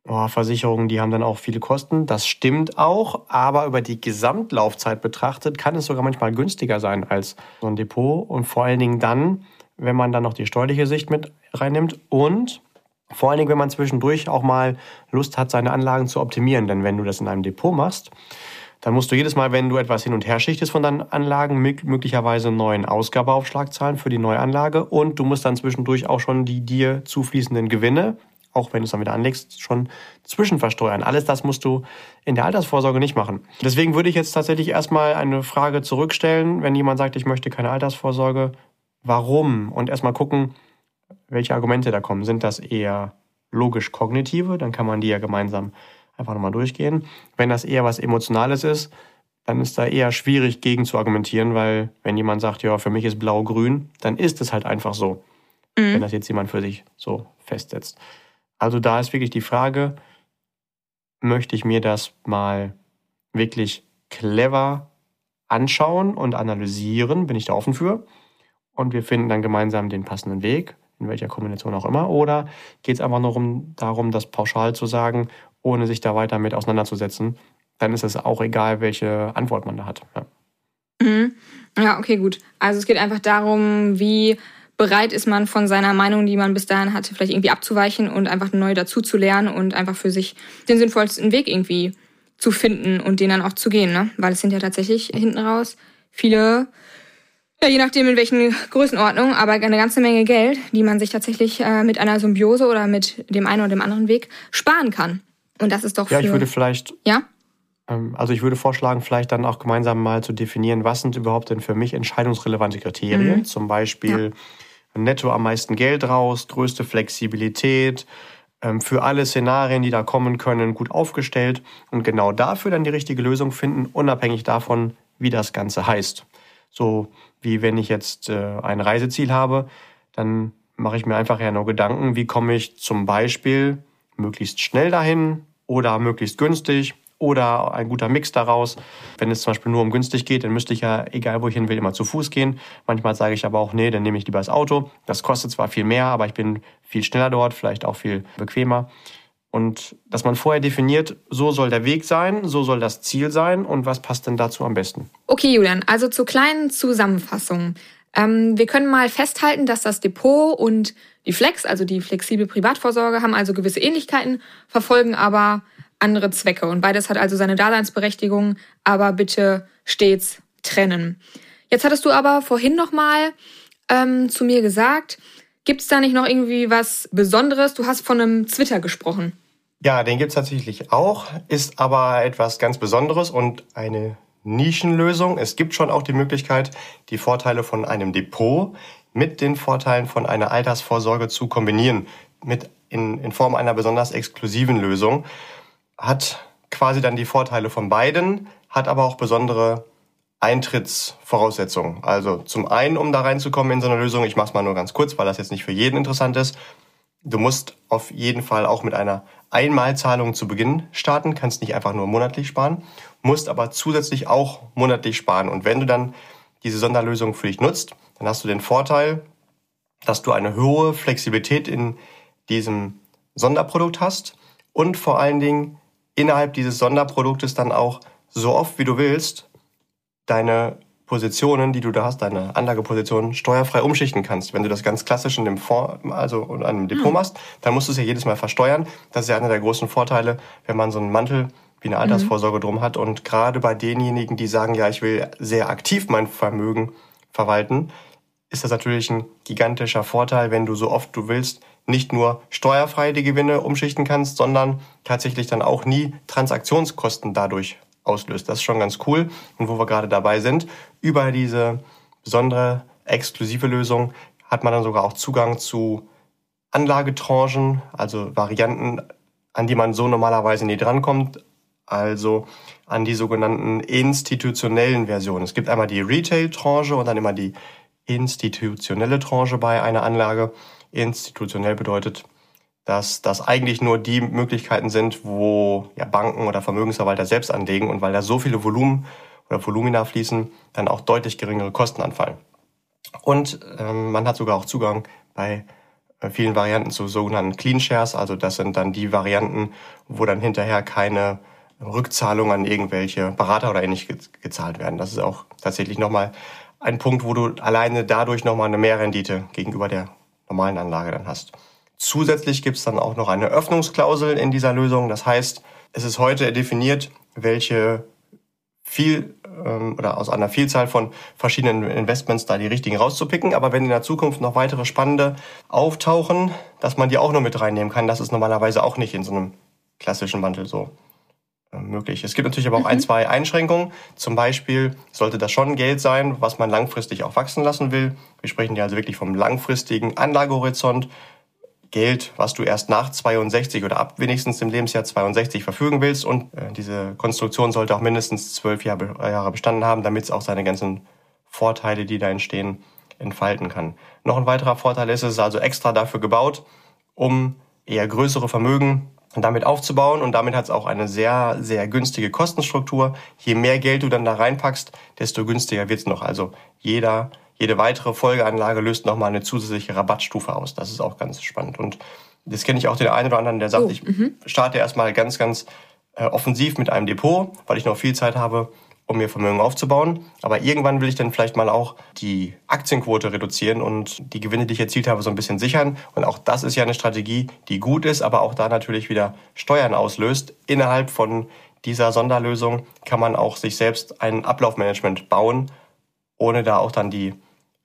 Speaker 1: oh, Versicherungen, die haben dann auch viele Kosten. Das stimmt auch, aber über die Gesamtlaufzeit betrachtet kann es sogar manchmal günstiger sein als so ein Depot. Und vor allen Dingen dann, wenn man dann noch die steuerliche Sicht mit reinnimmt und vor allen Dingen, wenn man zwischendurch auch mal Lust hat, seine Anlagen zu optimieren. Denn wenn du das in einem Depot machst, dann musst du jedes Mal, wenn du etwas hin und her schichtest von deinen Anlagen, möglicherweise einen neuen Ausgabeaufschlag zahlen für die Neuanlage und du musst dann zwischendurch auch schon die dir zufließenden Gewinne, auch wenn du es dann wieder anlegst, schon zwischenversteuern. Alles das musst du in der Altersvorsorge nicht machen. Deswegen würde ich jetzt tatsächlich erstmal eine Frage zurückstellen, wenn jemand sagt, ich möchte keine Altersvorsorge, warum? Und erstmal gucken, welche Argumente da kommen. Sind das eher logisch-kognitive? Dann kann man die ja gemeinsam einfach nochmal durchgehen. Wenn das eher was Emotionales ist, dann ist da eher schwierig gegen zu argumentieren, weil wenn jemand sagt, ja, für mich ist blau grün, dann ist es halt einfach so. Mhm. Wenn das jetzt jemand für sich so festsetzt. Also da ist wirklich die Frage, möchte ich mir das mal wirklich clever anschauen und analysieren, bin ich da offen für. Und wir finden dann gemeinsam den passenden Weg, in welcher Kombination auch immer. Oder geht es einfach nur um, darum, das pauschal zu sagen, ohne sich da weiter mit auseinanderzusetzen. Dann ist es auch egal, welche Antwort man da hat.
Speaker 2: Ja. Mhm. ja, okay, gut. Also es geht einfach darum, wie bereit ist man von seiner Meinung, die man bis dahin hatte, vielleicht irgendwie abzuweichen und einfach neu dazu zu lernen und einfach für sich den sinnvollsten Weg irgendwie zu finden und den dann auch zu gehen, ne? Weil es sind ja tatsächlich hinten raus viele, ja, je nachdem in welchen Größenordnungen, aber eine ganze Menge Geld, die man sich tatsächlich äh, mit einer Symbiose oder mit dem einen oder dem anderen Weg sparen kann. Und das ist doch für,
Speaker 1: Ja, ich würde vielleicht. Ja? Ähm, also ich würde vorschlagen, vielleicht dann auch gemeinsam mal zu definieren, was sind überhaupt denn für mich entscheidungsrelevante Kriterien. Mhm. Zum Beispiel ja. netto am meisten Geld raus, größte Flexibilität, ähm, für alle Szenarien, die da kommen können, gut aufgestellt und genau dafür dann die richtige Lösung finden, unabhängig davon, wie das Ganze heißt. So wie wenn ich jetzt äh, ein Reiseziel habe, dann mache ich mir einfach ja nur Gedanken, wie komme ich zum Beispiel möglichst schnell dahin oder möglichst günstig oder ein guter Mix daraus. Wenn es zum Beispiel nur um günstig geht, dann müsste ich ja, egal wo ich hin will, immer zu Fuß gehen. Manchmal sage ich aber auch, nee, dann nehme ich lieber das Auto. Das kostet zwar viel mehr, aber ich bin viel schneller dort, vielleicht auch viel bequemer. Und dass man vorher definiert, so soll der Weg sein, so soll das Ziel sein und was passt denn dazu am besten?
Speaker 2: Okay, Julian, also zur kleinen Zusammenfassung. Ähm, wir können mal festhalten, dass das Depot und die Flex, also die flexible Privatvorsorge, haben also gewisse Ähnlichkeiten, verfolgen aber andere Zwecke. Und beides hat also seine Daseinsberechtigung, aber bitte stets trennen. Jetzt hattest du aber vorhin nochmal ähm, zu mir gesagt, gibt es da nicht noch irgendwie was Besonderes? Du hast von einem Twitter gesprochen.
Speaker 1: Ja, den gibt es tatsächlich auch, ist aber etwas ganz Besonderes und eine Nischenlösung. Es gibt schon auch die Möglichkeit, die Vorteile von einem Depot mit den Vorteilen von einer Altersvorsorge zu kombinieren, mit in, in Form einer besonders exklusiven Lösung hat quasi dann die Vorteile von beiden, hat aber auch besondere Eintrittsvoraussetzungen. Also zum einen, um da reinzukommen in so eine Lösung, ich mache es mal nur ganz kurz, weil das jetzt nicht für jeden interessant ist. Du musst auf jeden Fall auch mit einer Einmalzahlung zu Beginn starten, kannst nicht einfach nur monatlich sparen, musst aber zusätzlich auch monatlich sparen. Und wenn du dann diese Sonderlösung für dich nutzt, dann hast du den Vorteil, dass du eine hohe Flexibilität in diesem Sonderprodukt hast und vor allen Dingen innerhalb dieses Sonderproduktes dann auch so oft wie du willst deine Positionen, die du da hast, deine Anlagepositionen steuerfrei umschichten kannst. Wenn du das ganz klassisch in dem Fonds, also in einem Depot hm. machst, dann musst du es ja jedes Mal versteuern. Das ist ja einer der großen Vorteile, wenn man so einen Mantel wie eine Altersvorsorge drum hat. Und gerade bei denjenigen, die sagen, ja, ich will sehr aktiv mein Vermögen verwalten, ist das natürlich ein gigantischer Vorteil, wenn du so oft du willst nicht nur steuerfrei die Gewinne umschichten kannst, sondern tatsächlich dann auch nie Transaktionskosten dadurch auslöst. Das ist schon ganz cool. Und wo wir gerade dabei sind, über diese besondere exklusive Lösung hat man dann sogar auch Zugang zu Anlagetranchen, also Varianten, an die man so normalerweise nie drankommt, also an die sogenannten institutionellen Versionen. Es gibt einmal die Retail-Tranche und dann immer die institutionelle Tranche bei einer Anlage. Institutionell bedeutet, dass das eigentlich nur die Möglichkeiten sind, wo ja, Banken oder Vermögensverwalter selbst anlegen und weil da so viele Volumen oder Volumina fließen, dann auch deutlich geringere Kosten anfallen. Und ähm, man hat sogar auch Zugang bei äh, vielen Varianten zu sogenannten Clean Shares, also das sind dann die Varianten, wo dann hinterher keine Rückzahlungen an irgendwelche Berater oder ähnlich gezahlt werden. Das ist auch tatsächlich nochmal ein Punkt, wo du alleine dadurch nochmal eine Mehrrendite gegenüber der normalen Anlage dann hast. Zusätzlich gibt es dann auch noch eine Öffnungsklausel in dieser Lösung. Das heißt, es ist heute definiert, welche viel ähm, oder aus einer Vielzahl von verschiedenen Investments da die richtigen rauszupicken. Aber wenn in der Zukunft noch weitere spannende auftauchen, dass man die auch noch mit reinnehmen kann, das ist normalerweise auch nicht in so einem klassischen Mantel so äh, möglich. Es gibt natürlich aber auch mhm. ein, zwei Einschränkungen. Zum Beispiel sollte das schon Geld sein, was man langfristig auch wachsen lassen will. Wir sprechen hier also wirklich vom langfristigen Anlagehorizont. Geld, was du erst nach 62 oder ab wenigstens im Lebensjahr 62 verfügen willst. Und äh, diese Konstruktion sollte auch mindestens zwölf Jahre, Jahre bestanden haben, damit es auch seine ganzen Vorteile, die da entstehen, entfalten kann. Noch ein weiterer Vorteil ist, es ist also extra dafür gebaut, um eher größere Vermögen damit aufzubauen und damit hat es auch eine sehr, sehr günstige Kostenstruktur. Je mehr Geld du dann da reinpackst, desto günstiger wird es noch. Also jeder, jede weitere Folgeanlage löst nochmal eine zusätzliche Rabattstufe aus. Das ist auch ganz spannend. Und das kenne ich auch den einen oder anderen, der sagt, oh, ich mhm. starte erstmal ganz, ganz äh, offensiv mit einem Depot, weil ich noch viel Zeit habe, um mir Vermögen aufzubauen. Aber irgendwann will ich dann vielleicht mal auch die Aktienquote reduzieren und die Gewinne, die ich erzielt habe, so ein bisschen sichern. Und auch das ist ja eine Strategie, die gut ist, aber auch da natürlich wieder Steuern auslöst. Innerhalb von dieser Sonderlösung kann man auch sich selbst ein Ablaufmanagement bauen, ohne da auch dann die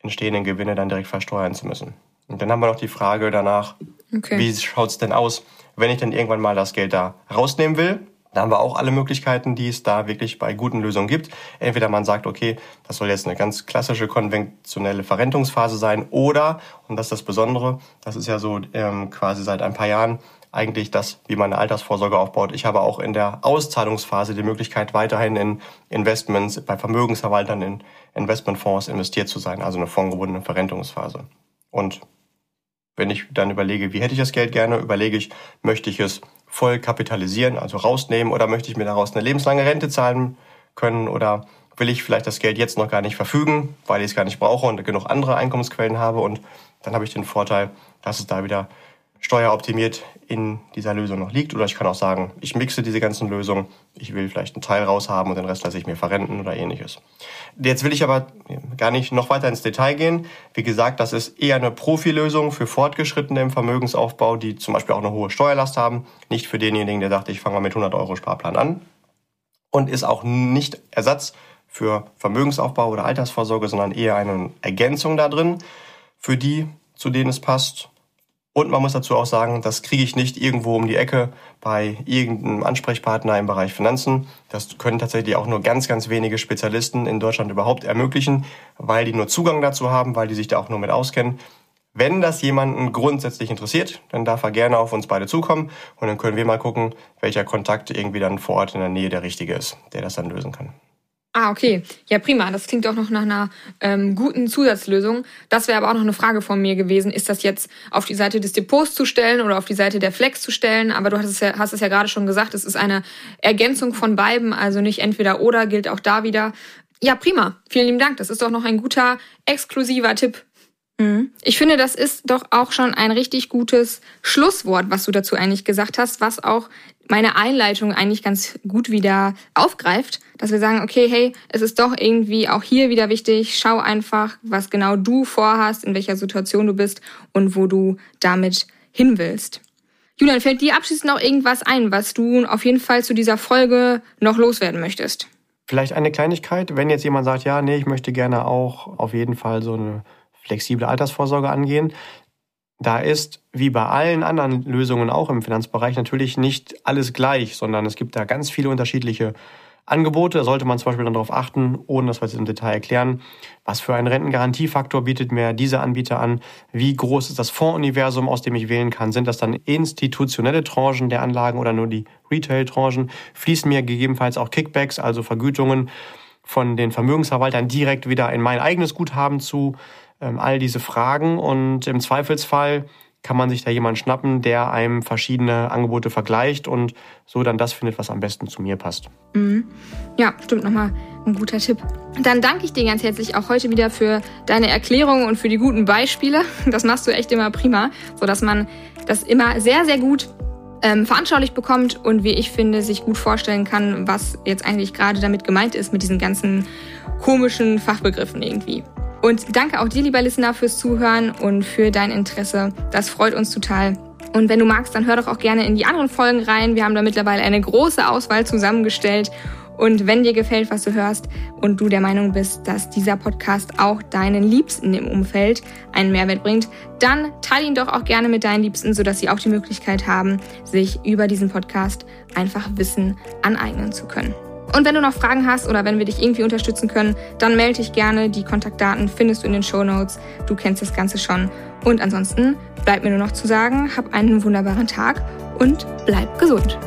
Speaker 1: entstehenden Gewinne dann direkt versteuern zu müssen. Und dann haben wir noch die Frage danach, okay. wie schaut's denn aus, wenn ich dann irgendwann mal das Geld da rausnehmen will? Da haben wir auch alle Möglichkeiten, die es da wirklich bei guten Lösungen gibt. Entweder man sagt, okay, das soll jetzt eine ganz klassische konventionelle Verrentungsphase sein oder, und das ist das Besondere, das ist ja so ähm, quasi seit ein paar Jahren eigentlich das, wie man eine Altersvorsorge aufbaut. Ich habe auch in der Auszahlungsphase die Möglichkeit, weiterhin in Investments, bei Vermögensverwaltern in Investmentfonds investiert zu sein, also eine fondgebundene Verrentungsphase. Und wenn ich dann überlege, wie hätte ich das Geld gerne, überlege ich, möchte ich es voll kapitalisieren, also rausnehmen, oder möchte ich mir daraus eine lebenslange Rente zahlen können, oder will ich vielleicht das Geld jetzt noch gar nicht verfügen, weil ich es gar nicht brauche und genug andere Einkommensquellen habe und dann habe ich den Vorteil, dass es da wieder steueroptimiert in dieser Lösung noch liegt. Oder ich kann auch sagen, ich mixe diese ganzen Lösungen. Ich will vielleicht einen Teil raushaben und den Rest lasse ich mir verrenten oder ähnliches. Jetzt will ich aber gar nicht noch weiter ins Detail gehen. Wie gesagt, das ist eher eine Profilösung für Fortgeschrittene im Vermögensaufbau, die zum Beispiel auch eine hohe Steuerlast haben. Nicht für denjenigen, der sagt, ich fange mal mit 100 Euro Sparplan an. Und ist auch nicht Ersatz für Vermögensaufbau oder Altersvorsorge, sondern eher eine Ergänzung da drin für die, zu denen es passt und man muss dazu auch sagen, das kriege ich nicht irgendwo um die Ecke bei irgendeinem Ansprechpartner im Bereich Finanzen. Das können tatsächlich auch nur ganz, ganz wenige Spezialisten in Deutschland überhaupt ermöglichen, weil die nur Zugang dazu haben, weil die sich da auch nur mit auskennen. Wenn das jemanden grundsätzlich interessiert, dann darf er gerne auf uns beide zukommen und dann können wir mal gucken, welcher Kontakt irgendwie dann vor Ort in der Nähe der richtige ist, der das dann lösen kann.
Speaker 2: Ah, okay. Ja, prima. Das klingt auch noch nach einer ähm, guten Zusatzlösung. Das wäre aber auch noch eine Frage von mir gewesen. Ist das jetzt auf die Seite des Depots zu stellen oder auf die Seite der Flex zu stellen? Aber du hast es ja, hast es ja gerade schon gesagt, es ist eine Ergänzung von beiden, also nicht entweder oder, gilt auch da wieder. Ja, prima. Vielen lieben Dank. Das ist doch noch ein guter, exklusiver Tipp. Ich finde, das ist doch auch schon ein richtig gutes Schlusswort, was du dazu eigentlich gesagt hast, was auch meine Einleitung eigentlich ganz gut wieder aufgreift, dass wir sagen, okay, hey, es ist doch irgendwie auch hier wieder wichtig, schau einfach, was genau du vorhast, in welcher Situation du bist und wo du damit hin willst. Julian, fällt dir abschließend noch irgendwas ein, was du auf jeden Fall zu dieser Folge noch loswerden möchtest?
Speaker 1: Vielleicht eine Kleinigkeit, wenn jetzt jemand sagt, ja, nee, ich möchte gerne auch auf jeden Fall so eine flexible Altersvorsorge angehen. Da ist, wie bei allen anderen Lösungen auch im Finanzbereich, natürlich nicht alles gleich, sondern es gibt da ganz viele unterschiedliche Angebote. Da sollte man zum Beispiel dann darauf achten, ohne dass wir es im Detail erklären, was für einen Rentengarantiefaktor bietet mir dieser Anbieter an, wie groß ist das Fondsuniversum, aus dem ich wählen kann, sind das dann institutionelle Tranchen der Anlagen oder nur die Retail-Tranchen, fließen mir gegebenenfalls auch Kickbacks, also Vergütungen von den Vermögensverwaltern direkt wieder in mein eigenes Guthaben zu, all diese Fragen und im Zweifelsfall kann man sich da jemanden schnappen, der einem verschiedene Angebote vergleicht und so dann das findet, was am besten zu mir passt.
Speaker 2: Mhm. Ja, stimmt nochmal ein guter Tipp. Dann danke ich dir ganz herzlich auch heute wieder für deine Erklärungen und für die guten Beispiele. Das machst du echt immer prima, sodass man das immer sehr, sehr gut ähm, veranschaulicht bekommt und wie ich finde, sich gut vorstellen kann, was jetzt eigentlich gerade damit gemeint ist mit diesen ganzen komischen Fachbegriffen irgendwie. Und danke auch dir, lieber Listener, fürs Zuhören und für dein Interesse. Das freut uns total. Und wenn du magst, dann hör doch auch gerne in die anderen Folgen rein. Wir haben da mittlerweile eine große Auswahl zusammengestellt. Und wenn dir gefällt, was du hörst und du der Meinung bist, dass dieser Podcast auch deinen Liebsten im Umfeld einen Mehrwert bringt, dann teile ihn doch auch gerne mit deinen Liebsten, sodass sie auch die Möglichkeit haben, sich über diesen Podcast einfach Wissen aneignen zu können. Und wenn du noch Fragen hast oder wenn wir dich irgendwie unterstützen können, dann melde dich gerne. Die Kontaktdaten findest du in den Show Notes. Du kennst das Ganze schon. Und ansonsten bleibt mir nur noch zu sagen, hab einen wunderbaren Tag und bleib gesund.